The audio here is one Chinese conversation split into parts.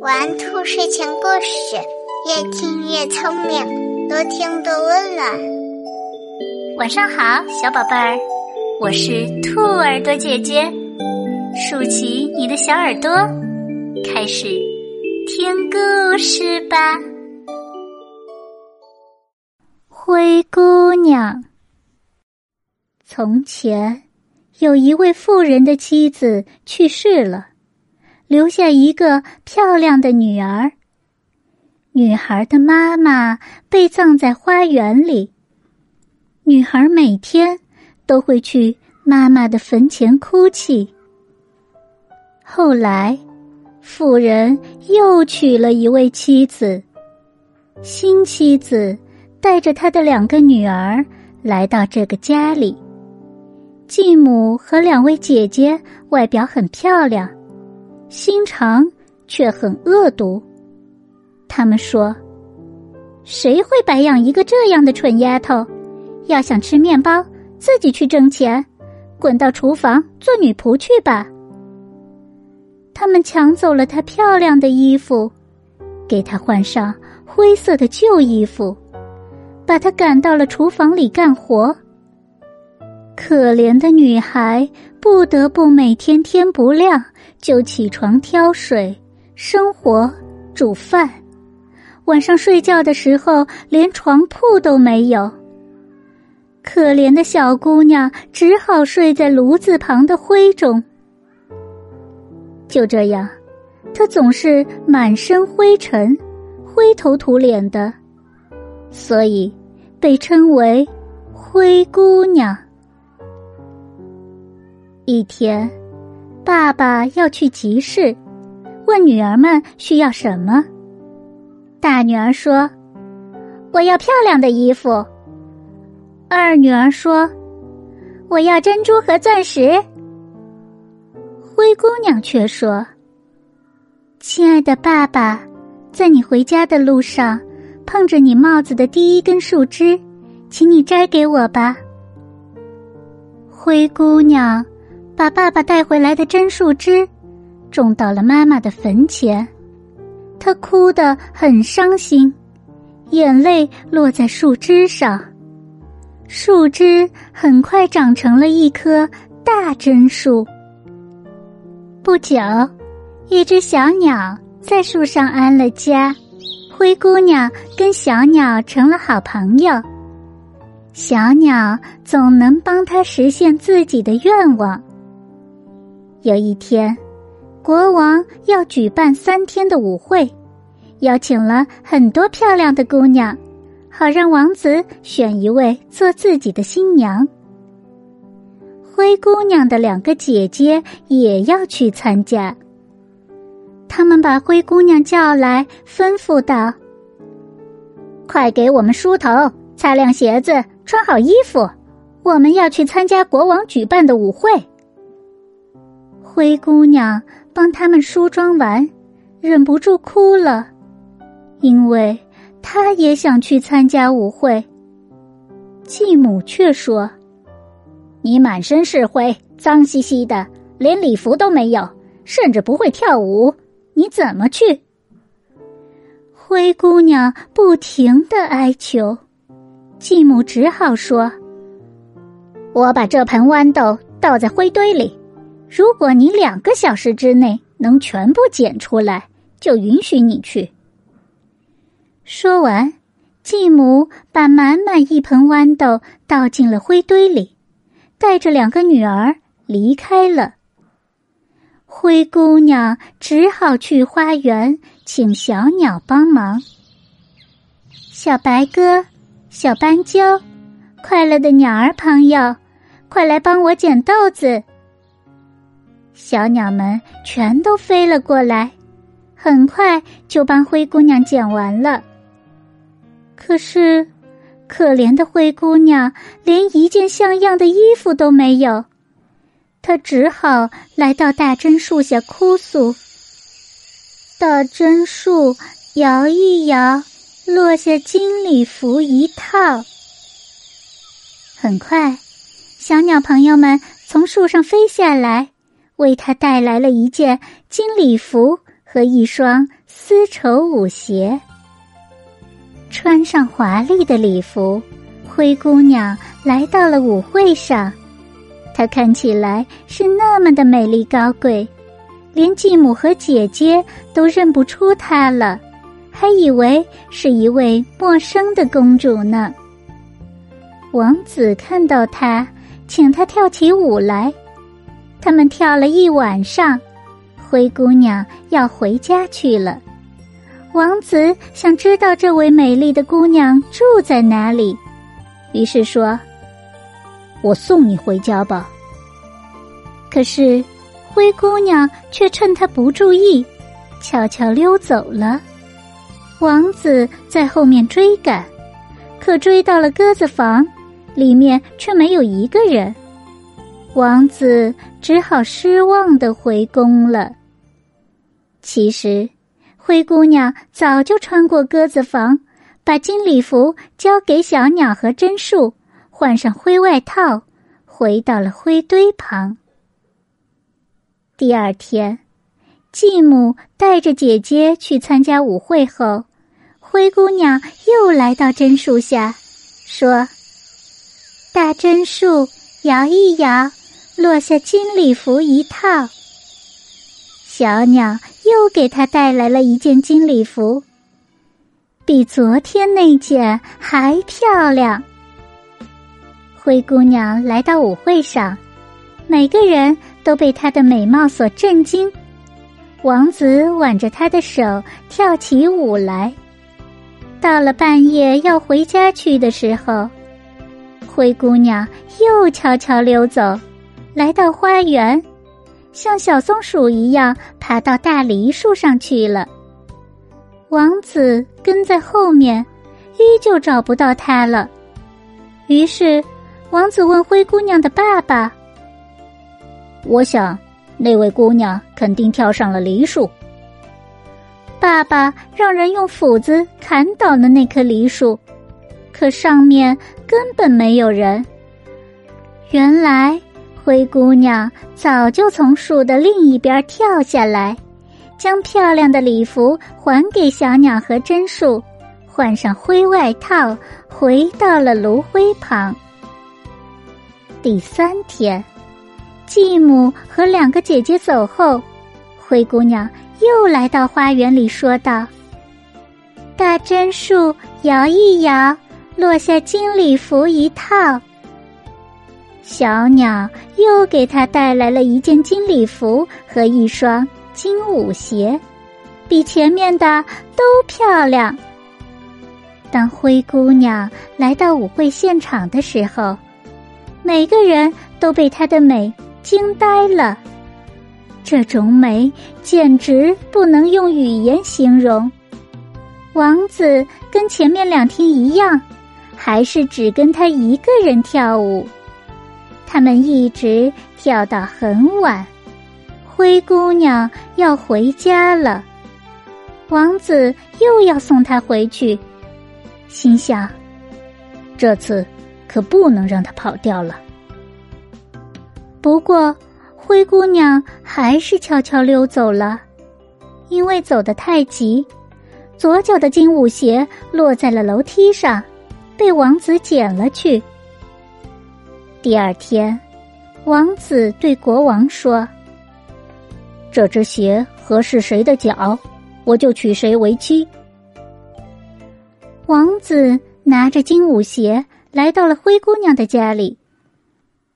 玩兔睡前故事，越听越聪明，多听多温暖。晚上好，小宝贝儿，我是兔耳朵姐姐，竖起你的小耳朵，开始听故事吧。灰姑娘。从前，有一位富人的妻子去世了。留下一个漂亮的女儿。女孩的妈妈被葬在花园里。女孩每天都会去妈妈的坟前哭泣。后来，妇人又娶了一位妻子。新妻子带着她的两个女儿来到这个家里。继母和两位姐姐外表很漂亮。心肠却很恶毒。他们说：“谁会白养一个这样的蠢丫头？要想吃面包，自己去挣钱，滚到厨房做女仆去吧。”他们抢走了她漂亮的衣服，给她换上灰色的旧衣服，把她赶到了厨房里干活。可怜的女孩不得不每天天不亮。就起床挑水、生火、煮饭，晚上睡觉的时候连床铺都没有。可怜的小姑娘只好睡在炉子旁的灰中。就这样，她总是满身灰尘、灰头土脸的，所以被称为“灰姑娘”。一天。爸爸要去集市，问女儿们需要什么。大女儿说：“我要漂亮的衣服。”二女儿说：“我要珍珠和钻石。”灰姑娘却说：“亲爱的爸爸，在你回家的路上，碰着你帽子的第一根树枝，请你摘给我吧。”灰姑娘。把爸爸带回来的真树枝种到了妈妈的坟前，她哭得很伤心，眼泪落在树枝上，树枝很快长成了一棵大榛树。不久，一只小鸟在树上安了家，灰姑娘跟小鸟成了好朋友，小鸟总能帮她实现自己的愿望。有一天，国王要举办三天的舞会，邀请了很多漂亮的姑娘，好让王子选一位做自己的新娘。灰姑娘的两个姐姐也要去参加。他们把灰姑娘叫来，吩咐道：“快给我们梳头、擦亮鞋子、穿好衣服，我们要去参加国王举办的舞会。”灰姑娘帮他们梳妆完，忍不住哭了，因为她也想去参加舞会。继母却说：“你满身是灰，脏兮兮的，连礼服都没有，甚至不会跳舞，你怎么去？”灰姑娘不停的哀求，继母只好说：“我把这盆豌豆倒在灰堆里。”如果你两个小时之内能全部捡出来，就允许你去。说完，继母把满满一盆豌豆倒进了灰堆里，带着两个女儿离开了。灰姑娘只好去花园请小鸟帮忙。小白鸽、小斑鸠，快乐的鸟儿朋友，快来帮我捡豆子。小鸟们全都飞了过来，很快就帮灰姑娘剪完了。可是，可怜的灰姑娘连一件像样的衣服都没有，她只好来到大榛树下哭诉。大榛树摇一摇，落下金礼服一套。很快，小鸟朋友们从树上飞下来。为他带来了一件金礼服和一双丝绸舞鞋。穿上华丽的礼服，灰姑娘来到了舞会上。她看起来是那么的美丽高贵，连继母和姐姐都认不出她了，还以为是一位陌生的公主呢。王子看到她，请她跳起舞来。他们跳了一晚上，灰姑娘要回家去了。王子想知道这位美丽的姑娘住在哪里，于是说：“我送你回家吧。”可是，灰姑娘却趁他不注意，悄悄溜走了。王子在后面追赶，可追到了鸽子房，里面却没有一个人。王子只好失望的回宫了。其实，灰姑娘早就穿过鸽子房，把金礼服交给小鸟和榛树，换上灰外套，回到了灰堆旁。第二天，继母带着姐姐去参加舞会后，灰姑娘又来到榛树下，说：“大榛树，摇一摇。”落下金礼服一套，小鸟又给他带来了一件金礼服，比昨天那件还漂亮。灰姑娘来到舞会上，每个人都被她的美貌所震惊。王子挽着她的手跳起舞来。到了半夜要回家去的时候，灰姑娘又悄悄溜走。来到花园，像小松鼠一样爬到大梨树上去了。王子跟在后面，依旧找不到他了。于是，王子问灰姑娘的爸爸：“我想，那位姑娘肯定跳上了梨树。”爸爸让人用斧子砍倒了那棵梨树，可上面根本没有人。原来。灰姑娘早就从树的另一边跳下来，将漂亮的礼服还给小鸟和榛树，换上灰外套，回到了炉灰旁。第三天，继母和两个姐姐走后，灰姑娘又来到花园里，说道：“大榛树摇一摇，落下金礼服一套。”小鸟又给他带来了一件金礼服和一双金舞鞋，比前面的都漂亮。当灰姑娘来到舞会现场的时候，每个人都被她的美惊呆了。这种美简直不能用语言形容。王子跟前面两天一样，还是只跟他一个人跳舞。他们一直跳到很晚，灰姑娘要回家了，王子又要送她回去，心想：这次可不能让她跑掉了。不过，灰姑娘还是悄悄溜走了，因为走得太急，左脚的金舞鞋落在了楼梯上，被王子捡了去。第二天，王子对国王说：“这只鞋合适谁的脚，我就娶谁为妻。”王子拿着金舞鞋来到了灰姑娘的家里，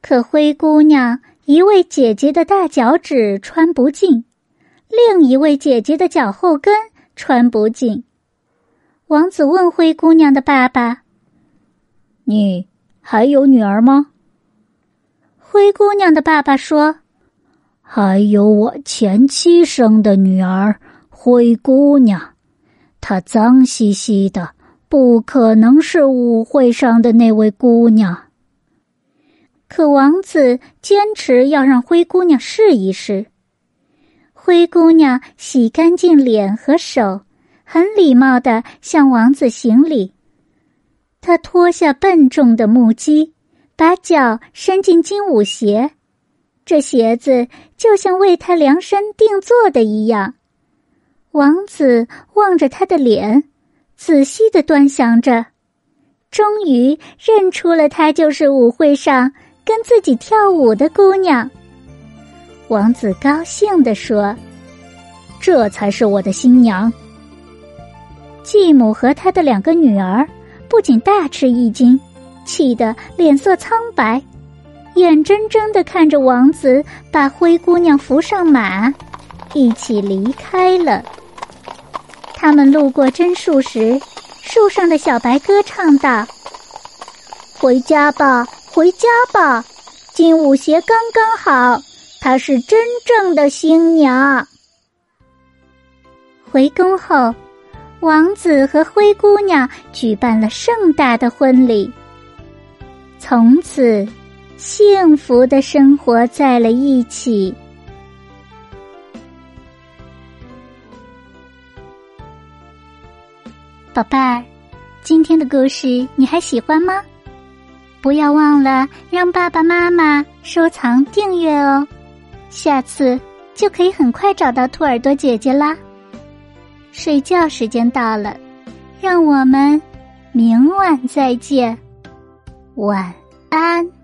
可灰姑娘一位姐姐的大脚趾穿不进，另一位姐姐的脚后跟穿不进。王子问灰姑娘的爸爸：“你还有女儿吗？”灰姑娘的爸爸说：“还有我前妻生的女儿灰姑娘，她脏兮兮的，不可能是舞会上的那位姑娘。”可王子坚持要让灰姑娘试一试。灰姑娘洗干净脸和手，很礼貌的向王子行礼。她脱下笨重的木屐。把脚伸进金舞鞋，这鞋子就像为他量身定做的一样。王子望着她的脸，仔细的端详着，终于认出了她就是舞会上跟自己跳舞的姑娘。王子高兴地说：“这才是我的新娘。”继母和她的两个女儿不仅大吃一惊，气得脸色苍白，眼睁睁的看着王子把灰姑娘扶上马，一起离开了。他们路过榛树时，树上的小白歌唱道：“回家吧，回家吧，金舞鞋刚刚好，她是真正的新娘。”回宫后，王子和灰姑娘举办了盛大的婚礼，从此幸福的生活在了一起。宝贝儿，今天的故事你还喜欢吗？不要忘了让爸爸妈妈收藏订阅哦，下次就可以很快找到兔耳朵姐姐啦。睡觉时间到了，让我们明晚再见，晚安。